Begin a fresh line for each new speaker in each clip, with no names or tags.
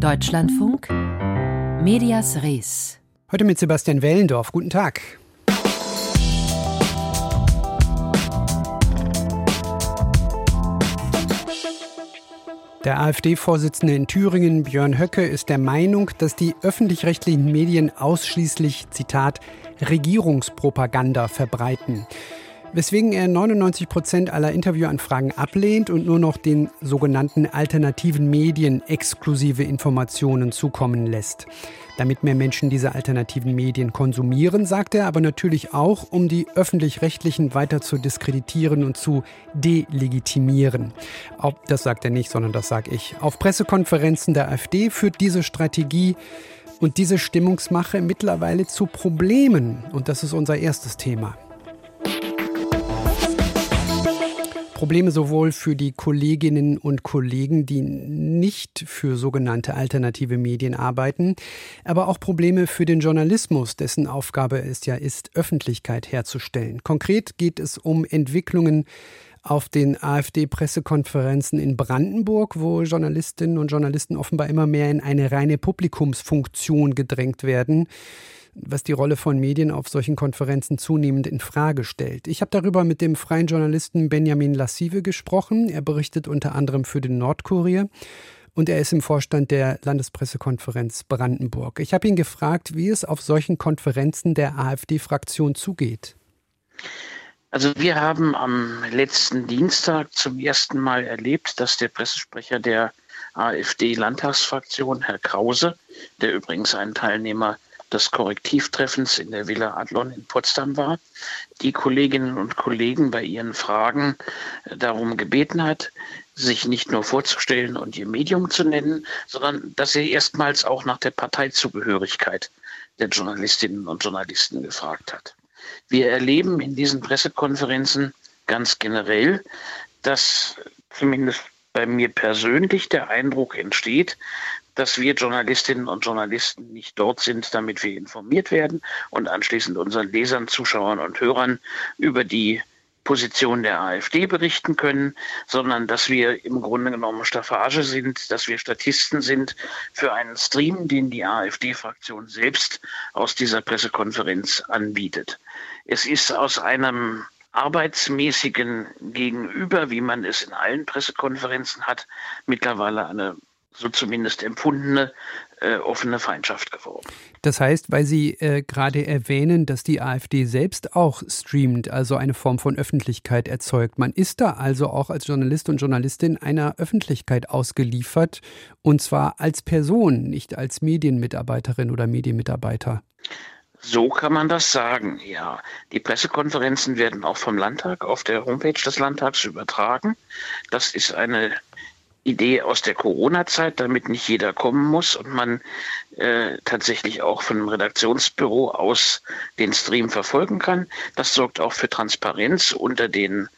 Deutschlandfunk Medias Res.
Heute mit Sebastian Wellendorf. Guten Tag. Der AfD-Vorsitzende in Thüringen, Björn Höcke, ist der Meinung, dass die öffentlich-rechtlichen Medien ausschließlich, Zitat, Regierungspropaganda verbreiten weswegen er 99 Prozent aller Interviewanfragen ablehnt und nur noch den sogenannten alternativen Medien exklusive Informationen zukommen lässt. Damit mehr Menschen diese alternativen Medien konsumieren, sagt er, aber natürlich auch, um die öffentlich-rechtlichen weiter zu diskreditieren und zu delegitimieren. Auch das sagt er nicht, sondern das sage ich. Auf Pressekonferenzen der AfD führt diese Strategie und diese Stimmungsmache mittlerweile zu Problemen. Und das ist unser erstes Thema. Probleme sowohl für die Kolleginnen und Kollegen, die nicht für sogenannte alternative Medien arbeiten, aber auch Probleme für den Journalismus, dessen Aufgabe es ja ist, Öffentlichkeit herzustellen. Konkret geht es um Entwicklungen auf den AfD-Pressekonferenzen in Brandenburg, wo Journalistinnen und Journalisten offenbar immer mehr in eine reine Publikumsfunktion gedrängt werden was die Rolle von Medien auf solchen Konferenzen zunehmend in Frage stellt. Ich habe darüber mit dem freien Journalisten Benjamin Lassive gesprochen. Er berichtet unter anderem für den Nordkurier und er ist im Vorstand der Landespressekonferenz Brandenburg. Ich habe ihn gefragt, wie es auf solchen Konferenzen der AfD-Fraktion zugeht.
Also wir haben am letzten Dienstag zum ersten Mal erlebt, dass der Pressesprecher der AfD-Landtagsfraktion, Herr Krause, der übrigens ein Teilnehmer des Korrektivtreffens in der Villa Adlon in Potsdam war, die Kolleginnen und Kollegen bei ihren Fragen äh, darum gebeten hat, sich nicht nur vorzustellen und ihr Medium zu nennen, sondern dass sie erstmals auch nach der Parteizugehörigkeit der Journalistinnen und Journalisten gefragt hat. Wir erleben in diesen Pressekonferenzen ganz generell, dass zumindest bei mir persönlich der Eindruck entsteht, dass wir Journalistinnen und Journalisten nicht dort sind, damit wir informiert werden und anschließend unseren Lesern, Zuschauern und Hörern über die Position der AfD berichten können, sondern dass wir im Grunde genommen Staffage sind, dass wir Statisten sind für einen Stream, den die AfD-Fraktion selbst aus dieser Pressekonferenz anbietet. Es ist aus einem arbeitsmäßigen Gegenüber, wie man es in allen Pressekonferenzen hat, mittlerweile eine so zumindest empfundene äh, offene Feindschaft geworden.
Das heißt, weil Sie äh, gerade erwähnen, dass die AfD selbst auch streamt, also eine Form von Öffentlichkeit erzeugt. Man ist da also auch als Journalist und Journalistin einer Öffentlichkeit ausgeliefert und zwar als Person, nicht als Medienmitarbeiterin oder Medienmitarbeiter.
So kann man das sagen, ja. Die Pressekonferenzen werden auch vom Landtag auf der Homepage des Landtags übertragen. Das ist eine Idee aus der Corona-Zeit, damit nicht jeder kommen muss und man äh, tatsächlich auch von einem Redaktionsbüro aus den Stream verfolgen kann. Das sorgt auch für Transparenz unter den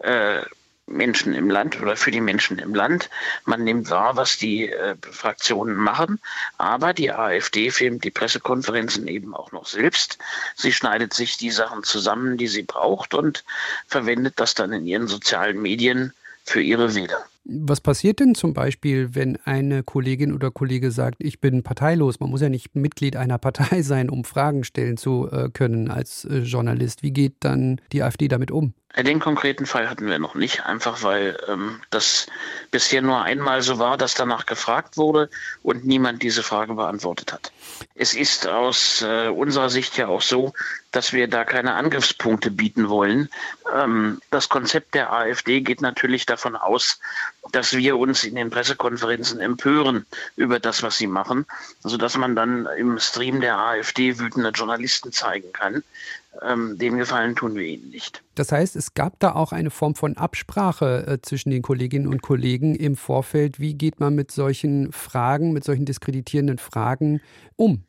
äh, Menschen im Land oder für die Menschen im Land. Man nimmt wahr, was die äh, Fraktionen machen, aber die AfD filmt die Pressekonferenzen eben auch noch selbst. Sie schneidet sich die Sachen zusammen, die sie braucht und verwendet das dann in ihren sozialen Medien für ihre Wähler.
Was passiert denn zum Beispiel, wenn eine Kollegin oder Kollege sagt, ich bin parteilos? Man muss ja nicht Mitglied einer Partei sein, um Fragen stellen zu äh, können als äh, Journalist. Wie geht dann die AfD damit um?
Den konkreten Fall hatten wir noch nicht, einfach weil ähm, das bisher nur einmal so war, dass danach gefragt wurde und niemand diese Frage beantwortet hat. Es ist aus äh, unserer Sicht ja auch so, dass wir da keine Angriffspunkte bieten wollen. Ähm, das Konzept der AfD geht natürlich davon aus, dass wir uns in den Pressekonferenzen empören über das, was sie machen, sodass man dann im Stream der AfD wütende Journalisten zeigen kann ähm, den Gefallen tun wir ihnen nicht.
Das heißt, es gab da auch eine Form von Absprache äh, zwischen den Kolleginnen und Kollegen im Vorfeld. Wie geht man mit solchen Fragen, mit solchen diskreditierenden Fragen um?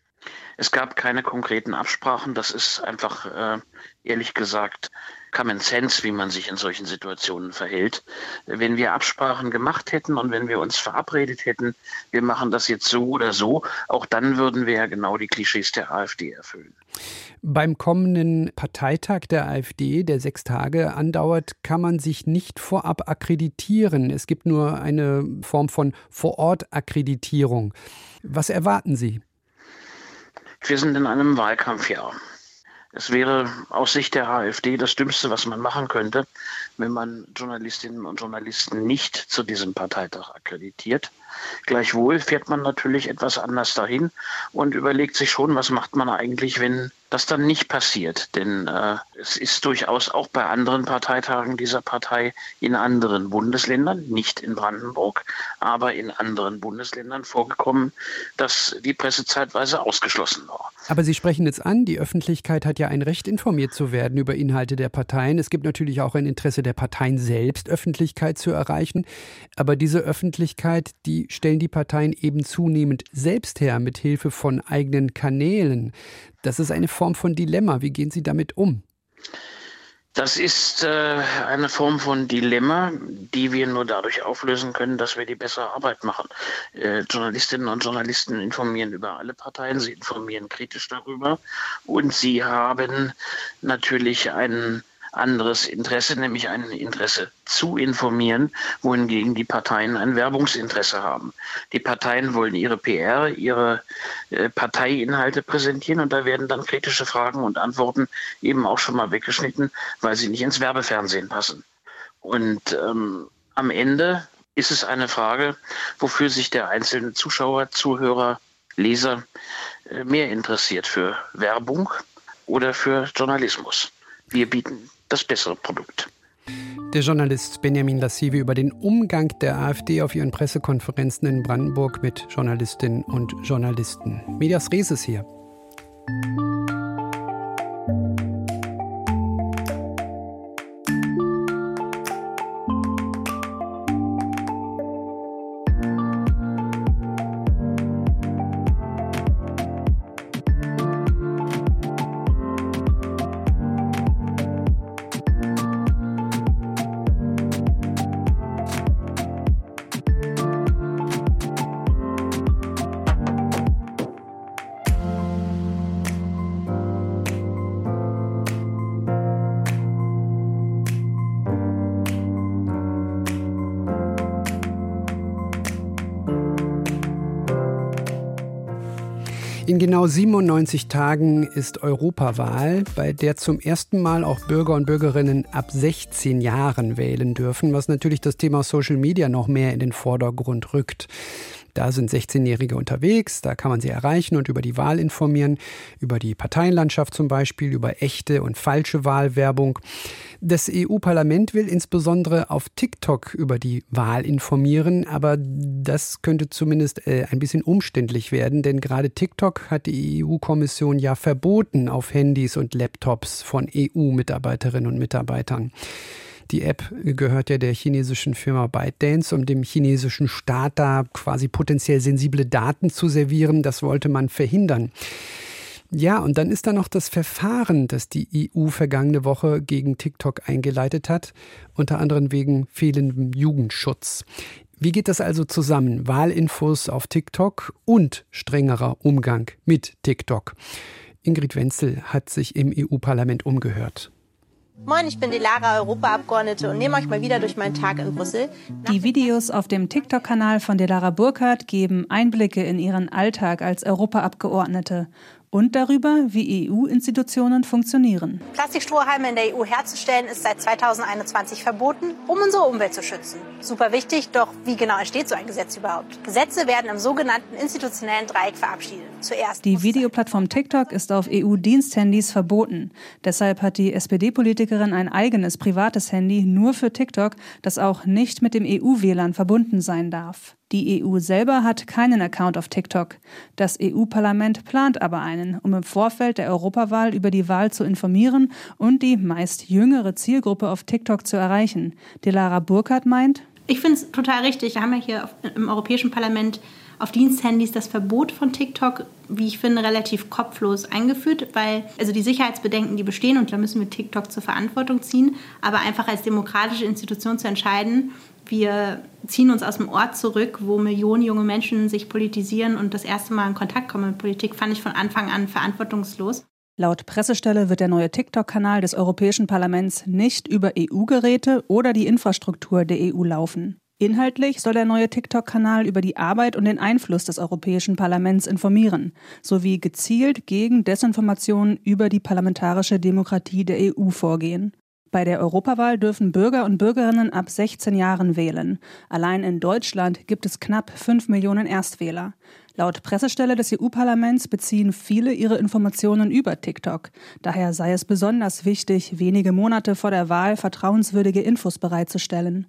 Es gab keine konkreten Absprachen. Das ist einfach, äh, ehrlich gesagt, Common Sense, wie man sich in solchen Situationen verhält. Wenn wir Absprachen gemacht hätten und wenn wir uns verabredet hätten, wir machen das jetzt so oder so, auch dann würden wir ja genau die Klischees der AfD erfüllen.
Beim kommenden Parteitag der AfD, der sechs Tage andauert, kann man sich nicht vorab akkreditieren. Es gibt nur eine Form von Vorort-Akkreditierung. Was erwarten Sie?
Wir sind in einem Wahlkampfjahr. Es wäre aus Sicht der AfD das Dümmste, was man machen könnte, wenn man Journalistinnen und Journalisten nicht zu diesem Parteitag akkreditiert. Gleichwohl fährt man natürlich etwas anders dahin und überlegt sich schon, was macht man eigentlich, wenn das dann nicht passiert. Denn äh, es ist durchaus auch bei anderen Parteitagen dieser Partei in anderen Bundesländern, nicht in Brandenburg, aber in anderen Bundesländern vorgekommen, dass die Presse zeitweise ausgeschlossen war.
Aber Sie sprechen jetzt an, die Öffentlichkeit hat ja ein Recht, informiert zu werden über Inhalte der Parteien. Es gibt natürlich auch ein Interesse der Parteien selbst, Öffentlichkeit zu erreichen. Aber diese Öffentlichkeit, die stellen die Parteien eben zunehmend selbst her, mit Hilfe von eigenen Kanälen. Das ist eine Form von Dilemma. Wie gehen Sie damit um?
Das ist äh, eine Form von Dilemma, die wir nur dadurch auflösen können, dass wir die bessere Arbeit machen. Äh, Journalistinnen und Journalisten informieren über alle Parteien, sie informieren kritisch darüber und sie haben natürlich einen anderes Interesse, nämlich ein Interesse zu informieren, wohingegen die Parteien ein Werbungsinteresse haben. Die Parteien wollen ihre PR, ihre äh, Parteiinhalte präsentieren und da werden dann kritische Fragen und Antworten eben auch schon mal weggeschnitten, weil sie nicht ins Werbefernsehen passen. Und ähm, am Ende ist es eine Frage, wofür sich der einzelne Zuschauer, Zuhörer, Leser äh, mehr interessiert für Werbung oder für Journalismus. Wir bieten das bessere Produkt.
Der Journalist Benjamin Lassive über den Umgang der AfD auf ihren Pressekonferenzen in Brandenburg mit Journalistinnen und Journalisten. Medias Res ist hier. In genau 97 Tagen ist Europawahl, bei der zum ersten Mal auch Bürger und Bürgerinnen ab 16 Jahren wählen dürfen, was natürlich das Thema Social Media noch mehr in den Vordergrund rückt. Da sind 16-Jährige unterwegs, da kann man sie erreichen und über die Wahl informieren, über die Parteienlandschaft zum Beispiel, über echte und falsche Wahlwerbung. Das EU-Parlament will insbesondere auf TikTok über die Wahl informieren, aber das könnte zumindest äh, ein bisschen umständlich werden, denn gerade TikTok hat die EU-Kommission ja verboten auf Handys und Laptops von EU-Mitarbeiterinnen und Mitarbeitern. Die App gehört ja der chinesischen Firma ByteDance, um dem chinesischen Staat da quasi potenziell sensible Daten zu servieren. Das wollte man verhindern. Ja, und dann ist da noch das Verfahren, das die EU vergangene Woche gegen TikTok eingeleitet hat, unter anderem wegen fehlendem Jugendschutz. Wie geht das also zusammen? Wahlinfos auf TikTok und strengerer Umgang mit TikTok. Ingrid Wenzel hat sich im EU-Parlament umgehört.
Moin, ich bin die Lara, Europaabgeordnete und nehme euch mal wieder durch meinen Tag in Brüssel.
Die Videos auf dem TikTok-Kanal von Delara Burkhardt geben Einblicke in ihren Alltag als Europaabgeordnete und darüber, wie EU-Institutionen funktionieren.
Plastikstrohhalme in der EU herzustellen ist seit 2021 verboten, um unsere Umwelt zu schützen. Super wichtig, doch wie genau entsteht so ein Gesetz überhaupt? Gesetze werden im sogenannten institutionellen Dreieck verabschiedet. Zuerst
die Videoplattform TikTok ist auf EU-Diensthandys verboten. Deshalb hat die SPD-Politikerin ein eigenes privates Handy nur für TikTok, das auch nicht mit dem EU-WLAN verbunden sein darf. Die EU selber hat keinen Account auf TikTok. Das EU-Parlament plant aber einen, um im Vorfeld der Europawahl über die Wahl zu informieren und die meist jüngere Zielgruppe auf TikTok zu erreichen. Delara Burkhardt meint,
ich finde es total richtig. Wir haben ja hier im Europäischen Parlament
auf Diensthandys das Verbot von TikTok, wie ich finde, relativ kopflos eingeführt, weil also die Sicherheitsbedenken, die bestehen, und da müssen wir TikTok zur Verantwortung ziehen, aber einfach als demokratische Institution zu entscheiden, wir ziehen uns aus dem Ort zurück, wo Millionen junge Menschen sich politisieren und das erste Mal in Kontakt kommen mit Politik, fand ich von Anfang an verantwortungslos.
Laut Pressestelle wird der neue TikTok-Kanal des Europäischen Parlaments nicht über EU-Geräte oder die Infrastruktur der EU laufen. Inhaltlich soll der neue TikTok-Kanal über die Arbeit und den Einfluss des Europäischen Parlaments informieren, sowie gezielt gegen Desinformationen über die parlamentarische Demokratie der EU vorgehen. Bei der Europawahl dürfen Bürger und Bürgerinnen ab 16 Jahren wählen. Allein in Deutschland gibt es knapp 5 Millionen Erstwähler. Laut Pressestelle des EU-Parlaments beziehen viele ihre Informationen über TikTok. Daher sei es besonders wichtig, wenige Monate vor der Wahl vertrauenswürdige Infos bereitzustellen.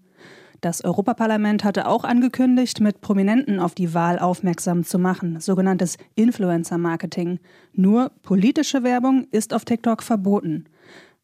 Das Europaparlament hatte auch angekündigt, mit Prominenten auf die Wahl aufmerksam zu machen, sogenanntes Influencer-Marketing. Nur politische Werbung ist auf TikTok verboten.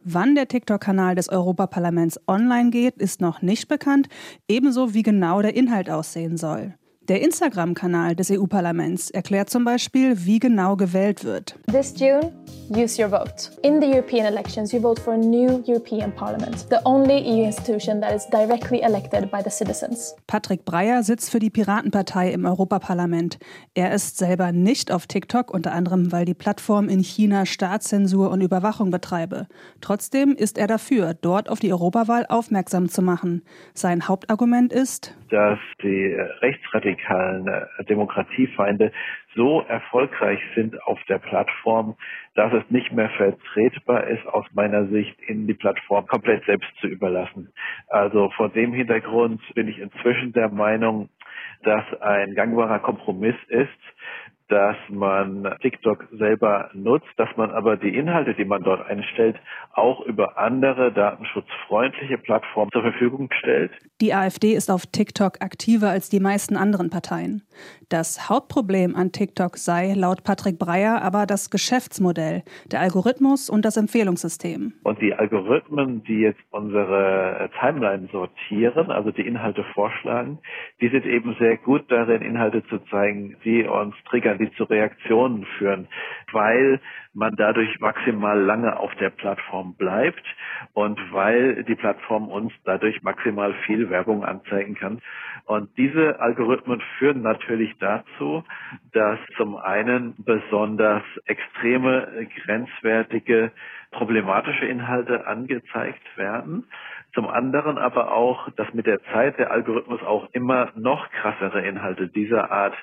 Wann der TikTok-Kanal des Europaparlaments online geht, ist noch nicht bekannt, ebenso wie genau der Inhalt aussehen soll. Der Instagram-Kanal des EU-Parlaments erklärt zum Beispiel, wie genau gewählt wird.
This June, use your vote. In the European elections, you vote for a new European Parliament, the only EU institution that is directly elected by the citizens.
Patrick Breyer sitzt für die Piratenpartei im Europaparlament. Er ist selber nicht auf TikTok, unter anderem, weil die Plattform in China Staatszensur und Überwachung betreibe. Trotzdem ist er dafür, dort auf die Europawahl aufmerksam zu machen. Sein Hauptargument ist,
dass die rechtsradikalen äh, Demokratiefeinde so erfolgreich sind auf der Plattform, dass es nicht mehr vertretbar ist, aus meiner Sicht, ihnen die Plattform komplett selbst zu überlassen. Also vor dem Hintergrund bin ich inzwischen der Meinung, dass ein gangbarer Kompromiss ist, dass man TikTok selber nutzt, dass man aber die Inhalte, die man dort einstellt, auch über andere datenschutzfreundliche Plattformen zur Verfügung stellt.
Die AfD ist auf TikTok aktiver als die meisten anderen Parteien. Das Hauptproblem an TikTok sei laut Patrick Breyer aber das Geschäftsmodell, der Algorithmus und das Empfehlungssystem.
Und die Algorithmen, die jetzt unsere Timeline sortieren, also die Inhalte vorschlagen, die sind eben sehr gut darin, Inhalte zu zeigen, die uns triggern, die zu Reaktionen führen, weil man dadurch maximal lange auf der Plattform bleibt und weil die Plattform uns dadurch maximal viel Werbung anzeigen kann. Und diese Algorithmen führen natürlich dazu, dass zum einen besonders extreme, grenzwertige, problematische Inhalte angezeigt werden. Zum anderen aber auch, dass mit der Zeit der Algorithmus auch immer noch krassere Inhalte dieser Art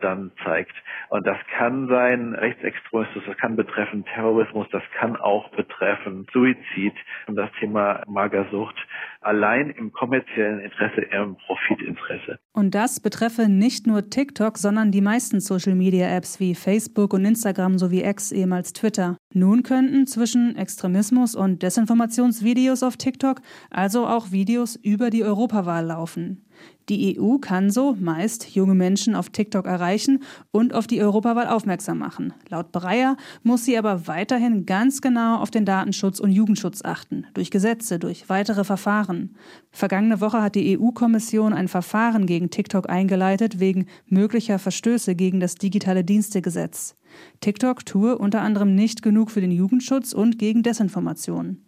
dann zeigt. Und das kann sein Rechtsextremismus, das kann betreffen Terrorismus, das kann auch betreffen Suizid und das Thema Magersucht allein im kommerziellen Interesse, im Profitinteresse.
Und das betreffe nicht nur TikTok, sondern die meisten Social-Media-Apps wie Facebook und Instagram sowie X, ehemals Twitter. Nun könnten zwischen Extremismus und Desinformationsvideos auf TikTok also auch Videos über die Europawahl laufen. Die EU kann so meist junge Menschen auf TikTok erreichen und auf die Europawahl aufmerksam machen. Laut Breyer muss sie aber weiterhin ganz genau auf den Datenschutz und Jugendschutz achten, durch Gesetze, durch weitere Verfahren. Vergangene Woche hat die EU-Kommission ein Verfahren gegen TikTok eingeleitet wegen möglicher Verstöße gegen das digitale Dienstegesetz. TikTok tue unter anderem nicht genug für den Jugendschutz und gegen Desinformation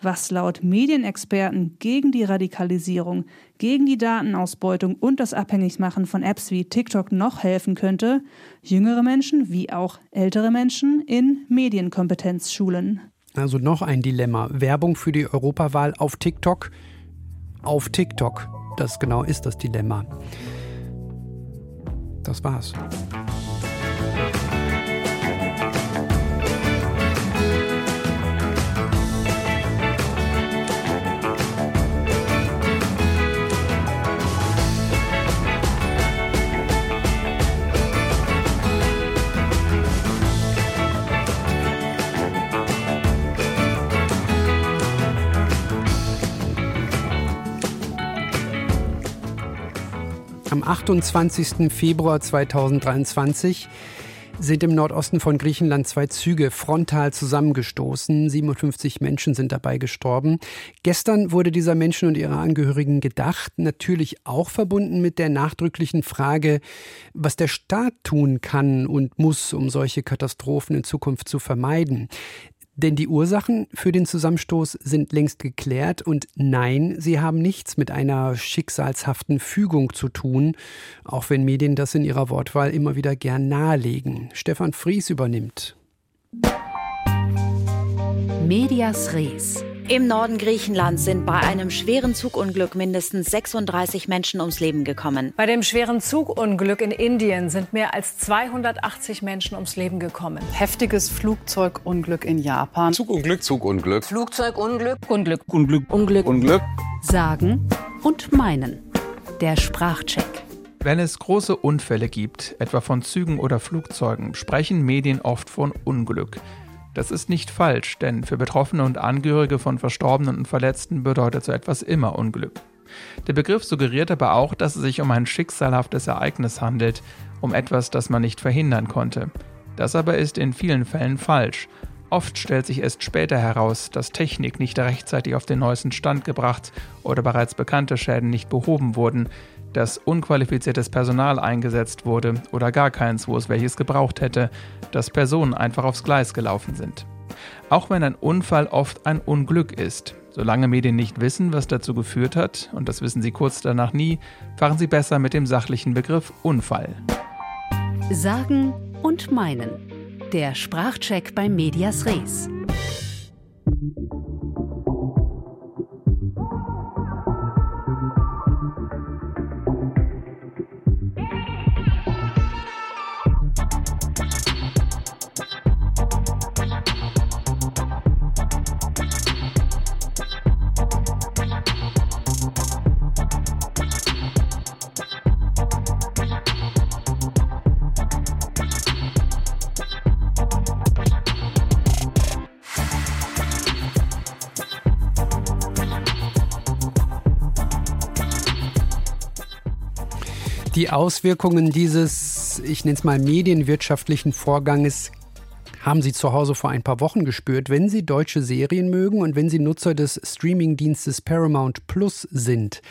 was laut Medienexperten gegen die Radikalisierung, gegen die Datenausbeutung und das Abhängigmachen von Apps wie TikTok noch helfen könnte, jüngere Menschen wie auch ältere Menschen in Medienkompetenz schulen.
Also noch ein Dilemma. Werbung für die Europawahl auf TikTok. Auf TikTok. Das genau ist das Dilemma. Das war's. Am 28. Februar 2023 sind im Nordosten von Griechenland zwei Züge frontal zusammengestoßen. 57 Menschen sind dabei gestorben. Gestern wurde dieser Menschen und ihre Angehörigen gedacht, natürlich auch verbunden mit der nachdrücklichen Frage, was der Staat tun kann und muss, um solche Katastrophen in Zukunft zu vermeiden. Denn die Ursachen für den Zusammenstoß sind längst geklärt und nein, sie haben nichts mit einer schicksalshaften Fügung zu tun, auch wenn Medien das in ihrer Wortwahl immer wieder gern nahelegen. Stefan Fries übernimmt.
Medias Res.
Im Norden Griechenlands sind bei einem schweren Zugunglück mindestens 36 Menschen ums Leben gekommen.
Bei dem schweren Zugunglück in Indien sind mehr als 280 Menschen ums Leben gekommen.
Heftiges Flugzeugunglück in Japan.
Zugunglück, Zugunglück.
Flugzeugunglück, Unglück,
Unglück,
Unglück,
Unglück.
Sagen und meinen. Der Sprachcheck.
Wenn es große Unfälle gibt, etwa von Zügen oder Flugzeugen, sprechen Medien oft von Unglück. Das ist nicht falsch, denn für Betroffene und Angehörige von Verstorbenen und Verletzten bedeutet so etwas immer Unglück. Der Begriff suggeriert aber auch, dass es sich um ein schicksalhaftes Ereignis handelt, um etwas, das man nicht verhindern konnte. Das aber ist in vielen Fällen falsch. Oft stellt sich erst später heraus, dass Technik nicht rechtzeitig auf den neuesten Stand gebracht oder bereits bekannte Schäden nicht behoben wurden, dass unqualifiziertes Personal eingesetzt wurde oder gar keins, wo es welches gebraucht hätte, dass Personen einfach aufs Gleis gelaufen sind. Auch wenn ein Unfall oft ein Unglück ist, solange Medien nicht wissen, was dazu geführt hat, und das wissen sie kurz danach nie, fahren sie besser mit dem sachlichen Begriff Unfall.
Sagen und meinen. Der Sprachcheck bei Medias Res.
Die Auswirkungen dieses, ich nenne es mal, medienwirtschaftlichen Vorganges haben Sie zu Hause vor ein paar Wochen gespürt. Wenn Sie deutsche Serien mögen und wenn Sie Nutzer des Streamingdienstes Paramount Plus sind,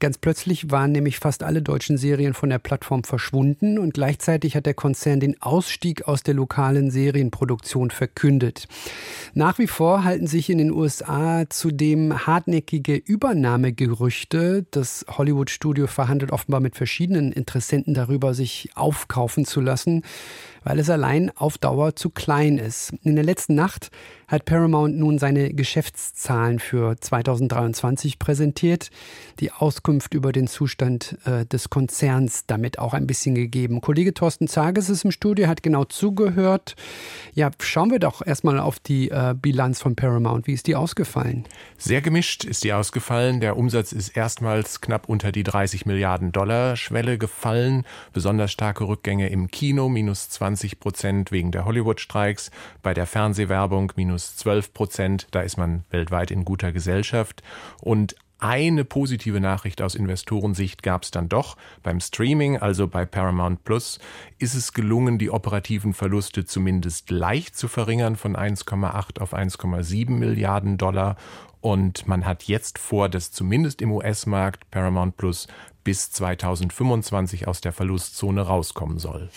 Ganz plötzlich waren nämlich fast alle deutschen Serien von der Plattform verschwunden und gleichzeitig hat der Konzern den Ausstieg aus der lokalen Serienproduktion verkündet. Nach wie vor halten sich in den USA zudem hartnäckige Übernahmegerüchte. Das Hollywood-Studio verhandelt offenbar mit verschiedenen Interessenten darüber, sich aufkaufen zu lassen weil es allein auf Dauer zu klein ist. In der letzten Nacht hat Paramount nun seine Geschäftszahlen für 2023 präsentiert, die Auskunft über den Zustand äh, des Konzerns damit auch ein bisschen gegeben. Kollege Thorsten Zages ist im Studio, hat genau zugehört. Ja, schauen wir doch erstmal auf die äh, Bilanz von Paramount. Wie ist die ausgefallen?
Sehr gemischt ist die ausgefallen. Der Umsatz ist erstmals knapp unter die 30 Milliarden Dollar Schwelle gefallen. Besonders starke Rückgänge im Kino, minus 20 Prozent wegen der Hollywood-Streiks. Bei der Fernsehwerbung minus 12 Prozent. Da ist man weltweit in guter Gesellschaft. Und eine positive Nachricht aus Investorensicht gab es dann doch. Beim Streaming, also bei Paramount Plus, ist es gelungen, die operativen Verluste zumindest leicht zu verringern von 1,8 auf 1,7 Milliarden Dollar. Und man hat jetzt vor, dass zumindest im US-Markt Paramount Plus bis 2025 aus der Verlustzone rauskommen soll.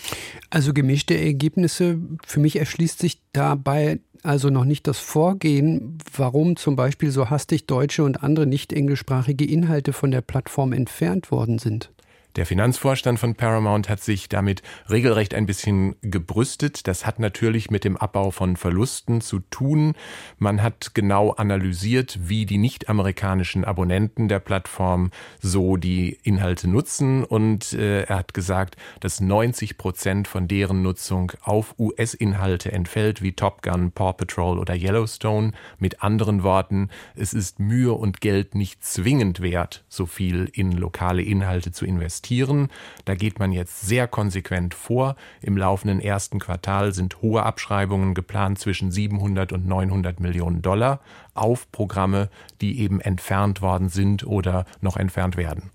Also gemischte Ergebnisse. Für mich erschließt sich dabei also noch nicht das Vorgehen, warum zum Beispiel so hastig deutsche und andere nicht englischsprachige Inhalte von der Plattform entfernt worden sind.
Der Finanzvorstand von Paramount hat sich damit regelrecht ein bisschen gebrüstet. Das hat natürlich mit dem Abbau von Verlusten zu tun. Man hat genau analysiert, wie die nicht-amerikanischen Abonnenten der Plattform so die Inhalte nutzen. Und äh, er hat gesagt, dass 90 Prozent von deren Nutzung auf US-Inhalte entfällt, wie Top Gun, Paw Patrol oder Yellowstone. Mit anderen Worten, es ist Mühe und Geld nicht zwingend wert, so viel in lokale Inhalte zu investieren investieren. Da geht man jetzt sehr konsequent vor. Im laufenden ersten Quartal sind hohe Abschreibungen geplant zwischen 700 und 900 Millionen Dollar auf Programme, die eben entfernt worden sind oder noch entfernt werden.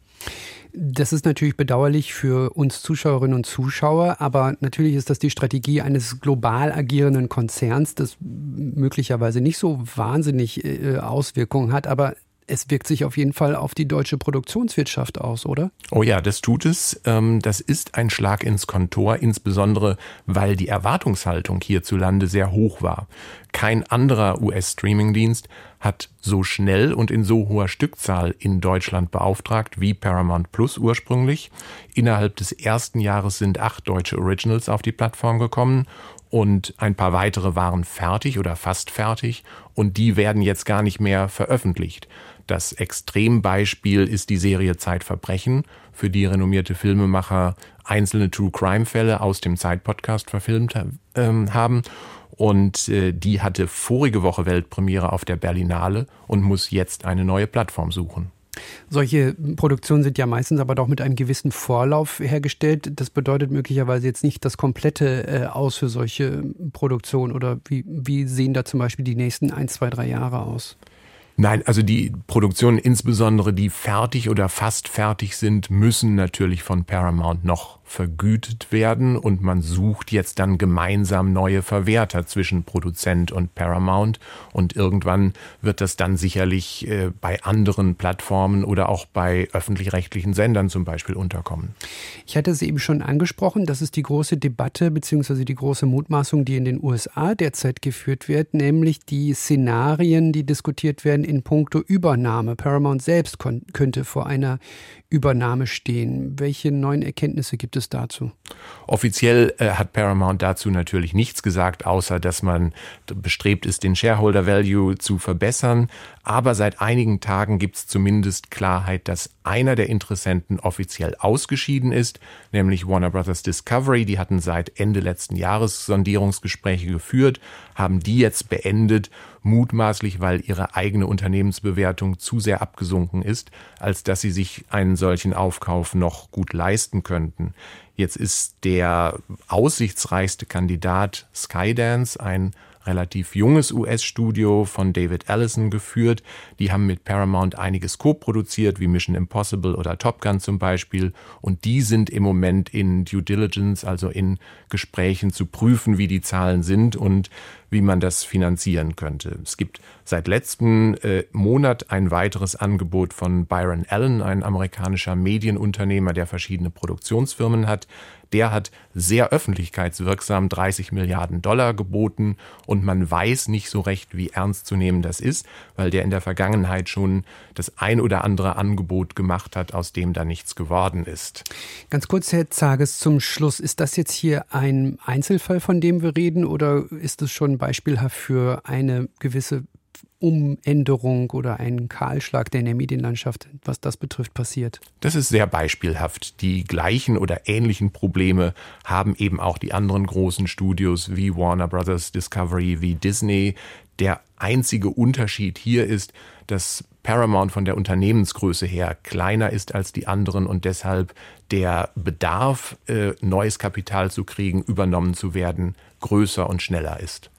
Das ist natürlich bedauerlich für uns Zuschauerinnen und Zuschauer, aber natürlich ist das die Strategie eines global agierenden Konzerns, das möglicherweise nicht so wahnsinnig äh, Auswirkungen hat, aber es wirkt sich auf jeden Fall auf die deutsche Produktionswirtschaft aus, oder?
Oh ja, das tut es. Ähm, das ist ein Schlag ins Kontor, insbesondere weil die Erwartungshaltung hierzulande sehr hoch war. Kein anderer US-Streaming-Dienst hat so schnell und in so hoher Stückzahl in Deutschland beauftragt wie Paramount Plus ursprünglich. Innerhalb des ersten Jahres sind acht deutsche Originals auf die Plattform gekommen und ein paar weitere waren fertig oder fast fertig und die werden jetzt gar nicht mehr veröffentlicht. Das Extrembeispiel ist die Serie Zeitverbrechen, für die renommierte Filmemacher einzelne True Crime Fälle aus dem Zeitpodcast verfilmt äh, haben. Und äh, die hatte vorige Woche Weltpremiere auf der Berlinale und muss jetzt eine neue Plattform suchen.
Solche Produktionen sind ja meistens aber doch mit einem gewissen Vorlauf hergestellt. Das bedeutet möglicherweise jetzt nicht das komplette äh, Aus für solche Produktionen. Oder wie, wie sehen da zum Beispiel die nächsten ein, zwei, drei Jahre aus?
Nein, also die Produktionen, insbesondere die fertig oder fast fertig sind, müssen natürlich von Paramount noch vergütet werden und man sucht jetzt dann gemeinsam neue Verwerter zwischen Produzent und Paramount und irgendwann wird das dann sicherlich äh, bei anderen Plattformen oder auch bei öffentlich-rechtlichen Sendern zum Beispiel unterkommen.
Ich hatte es eben schon angesprochen, das ist die große Debatte bzw. die große Mutmaßung, die in den USA derzeit geführt wird, nämlich die Szenarien, die diskutiert werden in puncto Übernahme. Paramount selbst könnte vor einer Übernahme stehen. Welche neuen Erkenntnisse gibt es dazu?
Offiziell äh, hat Paramount dazu natürlich nichts gesagt, außer dass man bestrebt ist, den Shareholder Value zu verbessern. Aber seit einigen Tagen gibt es zumindest Klarheit, dass einer der Interessenten offiziell ausgeschieden ist, nämlich Warner Brothers Discovery. Die hatten seit Ende letzten Jahres Sondierungsgespräche geführt, haben die jetzt beendet, mutmaßlich weil ihre eigene Unternehmensbewertung zu sehr abgesunken ist, als dass sie sich einen solchen Aufkauf noch gut leisten könnten. Jetzt ist der aussichtsreichste Kandidat Skydance, ein relativ junges US-Studio von David Allison geführt. Die haben mit Paramount einiges co-produziert, wie Mission Impossible oder Top Gun zum Beispiel. Und die sind im Moment in Due Diligence, also in Gesprächen zu prüfen, wie die Zahlen sind und wie man das finanzieren könnte. Es gibt seit letztem äh, Monat ein weiteres Angebot von Byron Allen, ein amerikanischer Medienunternehmer, der verschiedene Produktionsfirmen hat der hat sehr öffentlichkeitswirksam 30 Milliarden Dollar geboten und man weiß nicht so recht, wie ernst zu nehmen das ist, weil der in der Vergangenheit schon das ein oder andere Angebot gemacht hat, aus dem da nichts geworden ist.
Ganz kurz, Herr Zages, zum Schluss. Ist das jetzt hier ein Einzelfall, von dem wir reden, oder ist es schon beispielhaft für eine gewisse Umänderung oder ein Kahlschlag, der in der Medienlandschaft, was das betrifft, passiert?
Das ist sehr beispielhaft. Die gleichen oder ähnlichen Probleme haben eben auch die anderen großen Studios wie Warner Brothers Discovery, wie Disney. Der einzige Unterschied hier ist, dass Paramount von der Unternehmensgröße her kleiner ist als die anderen und deshalb der Bedarf, äh, neues Kapital zu kriegen, übernommen zu werden, größer und schneller ist.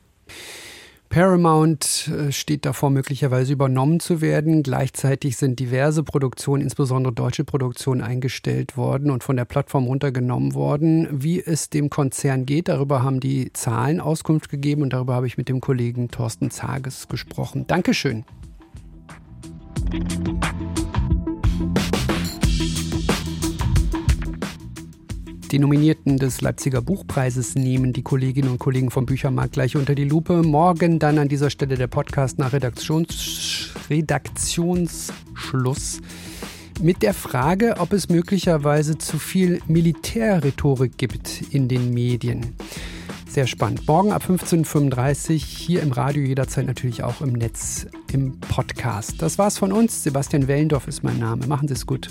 Paramount äh, steht davor, möglicherweise übernommen zu werden. Gleichzeitig sind diverse Produktionen, insbesondere deutsche Produktionen, eingestellt worden und von der Plattform runtergenommen worden. Wie es dem Konzern geht, darüber haben die Zahlen Auskunft gegeben und darüber habe ich mit dem Kollegen Thorsten Zages gesprochen. Dankeschön. Die Nominierten des Leipziger Buchpreises nehmen die Kolleginnen und Kollegen vom Büchermarkt gleich unter die Lupe. Morgen dann an dieser Stelle der Podcast nach Redaktions Redaktionsschluss mit der Frage, ob es möglicherweise zu viel Militärrhetorik gibt in den Medien. Sehr spannend. Morgen ab 15.35 Uhr hier im Radio, jederzeit natürlich auch im Netz, im Podcast. Das war's von uns. Sebastian Wellendorf ist mein Name. Machen Sie es gut.